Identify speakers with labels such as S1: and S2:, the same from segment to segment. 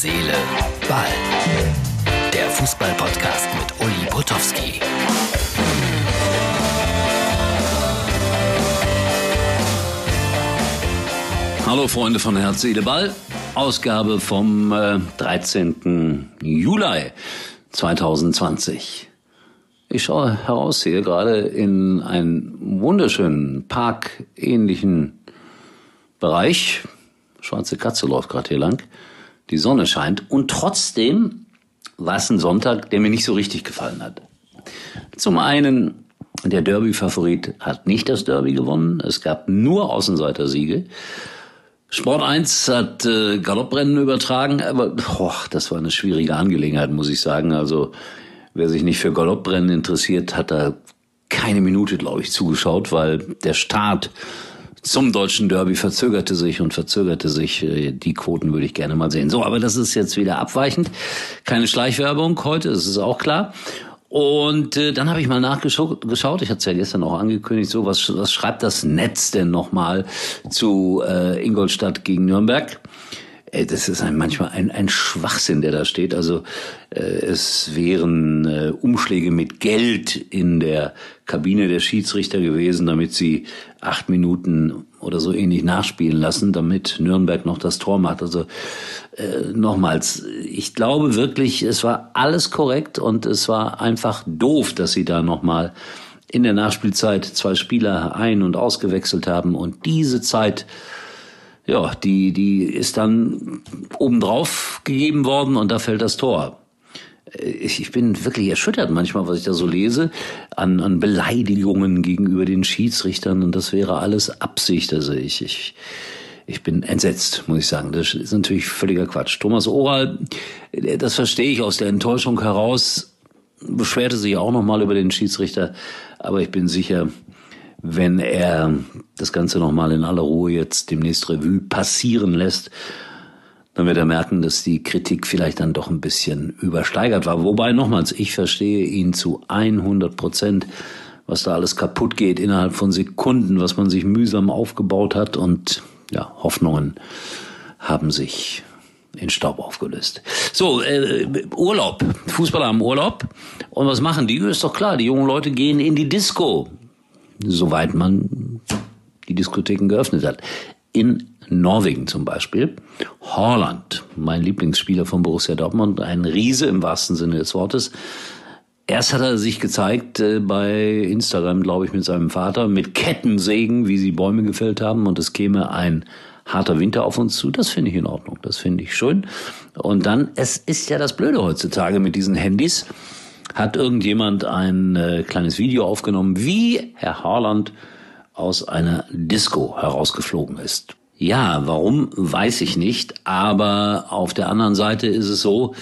S1: Seele, Ball. Der Fußball-Podcast mit Uli Potowski.
S2: Hallo Freunde von Herz, Seele, Ball. Ausgabe vom äh, 13. Juli 2020. Ich schaue heraus hier gerade in einen wunderschönen parkähnlichen Bereich. Schwarze Katze läuft gerade hier lang. Die Sonne scheint und trotzdem war es ein Sonntag, der mir nicht so richtig gefallen hat. Zum einen, der Derby-Favorit hat nicht das Derby gewonnen. Es gab nur Außenseiter-Siege. Sport 1 hat äh, Galopprennen übertragen, aber boah, das war eine schwierige Angelegenheit, muss ich sagen. Also wer sich nicht für Galopprennen interessiert, hat da keine Minute, glaube ich, zugeschaut, weil der Start zum deutschen Derby verzögerte sich und verzögerte sich. Äh, die Quoten würde ich gerne mal sehen. So, aber das ist jetzt wieder abweichend. Keine Schleichwerbung heute, das ist auch klar. Und äh, dann habe ich mal nachgeschaut, ich hatte es ja gestern auch angekündigt, so was, was schreibt das Netz denn nochmal zu äh, Ingolstadt gegen Nürnberg? Äh, das ist ein, manchmal ein, ein Schwachsinn, der da steht. Also äh, es wären äh, Umschläge mit Geld in der Kabine der Schiedsrichter gewesen, damit sie acht Minuten oder so ähnlich nachspielen lassen, damit Nürnberg noch das Tor macht. Also äh, nochmals, ich glaube wirklich, es war alles korrekt und es war einfach doof, dass sie da nochmal in der Nachspielzeit zwei Spieler ein- und ausgewechselt haben und diese Zeit ja, die, die ist dann obendrauf gegeben worden und da fällt das Tor. Ich bin wirklich erschüttert manchmal, was ich da so lese, an, an Beleidigungen gegenüber den Schiedsrichtern und das wäre alles Absicht. Also ich, ich, ich bin entsetzt, muss ich sagen. Das ist natürlich völliger Quatsch. Thomas Oral, das verstehe ich aus der Enttäuschung heraus, beschwerte sich auch nochmal über den Schiedsrichter, aber ich bin sicher, wenn er das Ganze nochmal in aller Ruhe jetzt demnächst Revue passieren lässt, dann wird er merken, dass die Kritik vielleicht dann doch ein bisschen übersteigert war. Wobei nochmals, ich verstehe ihn zu 100 Prozent, was da alles kaputt geht innerhalb von Sekunden, was man sich mühsam aufgebaut hat und ja, Hoffnungen haben sich in Staub aufgelöst. So, äh, Urlaub. Fußballer haben Urlaub. Und was machen die? Ist doch klar, die jungen Leute gehen in die Disco soweit man die Diskotheken geöffnet hat. In Norwegen zum Beispiel. Holland, mein Lieblingsspieler von Borussia Dortmund, ein Riese im wahrsten Sinne des Wortes. Erst hat er sich gezeigt äh, bei Instagram, glaube ich, mit seinem Vater, mit Kettensägen, wie sie Bäume gefällt haben und es käme ein harter Winter auf uns zu. Das finde ich in Ordnung, das finde ich schön. Und dann, es ist ja das Blöde heutzutage mit diesen Handys hat irgendjemand ein äh, kleines Video aufgenommen, wie Herr Harland aus einer Disco herausgeflogen ist. Ja, warum, weiß ich nicht, aber auf der anderen Seite ist es so,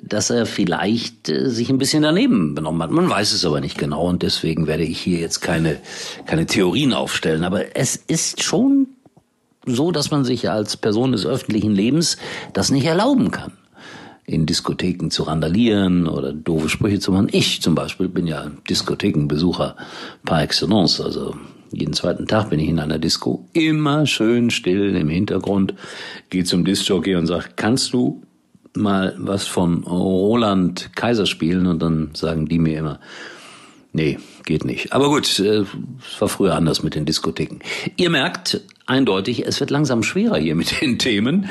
S2: dass er vielleicht äh, sich ein bisschen daneben benommen hat. Man weiß es aber nicht genau und deswegen werde ich hier jetzt keine, keine Theorien aufstellen. Aber es ist schon so, dass man sich als Person des öffentlichen Lebens das nicht erlauben kann in Diskotheken zu randalieren oder doofe Sprüche zu machen. Ich zum Beispiel bin ja Diskothekenbesucher par excellence. Also jeden zweiten Tag bin ich in einer Disco. Immer schön still im Hintergrund. Gehe zum Discjockey und sage, kannst du mal was von Roland Kaiser spielen? Und dann sagen die mir immer, nee, geht nicht. Aber gut, äh, es war früher anders mit den Diskotheken. Ihr merkt eindeutig, es wird langsam schwerer hier mit den Themen.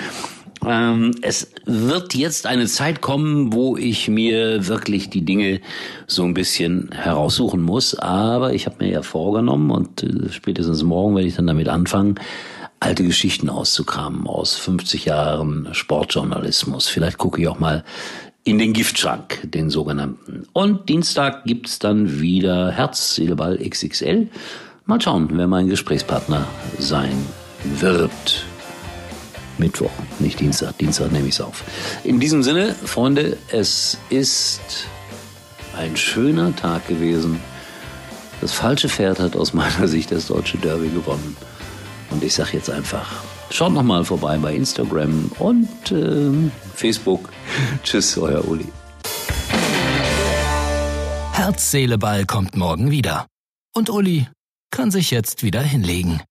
S2: Ähm, es wird jetzt eine Zeit kommen, wo ich mir wirklich die Dinge so ein bisschen heraussuchen muss. Aber ich habe mir ja vorgenommen und äh, spätestens morgen werde ich dann damit anfangen, alte Geschichten auszukramen aus 50 Jahren Sportjournalismus. Vielleicht gucke ich auch mal in den Giftschrank, den sogenannten. Und Dienstag gibt's dann wieder Herz, Seele, XXL. Mal schauen, wer mein Gesprächspartner sein wird. Mittwoch, nicht Dienstag. Dienstag nehme ich es auf. In diesem Sinne, Freunde, es ist ein schöner Tag gewesen. Das falsche Pferd hat aus meiner Sicht das deutsche Derby gewonnen. Und ich sage jetzt einfach, schaut noch mal vorbei bei Instagram und äh, Facebook. Tschüss, euer Uli.
S1: Herz, Seele, Ball kommt morgen wieder. Und Uli kann sich jetzt wieder hinlegen.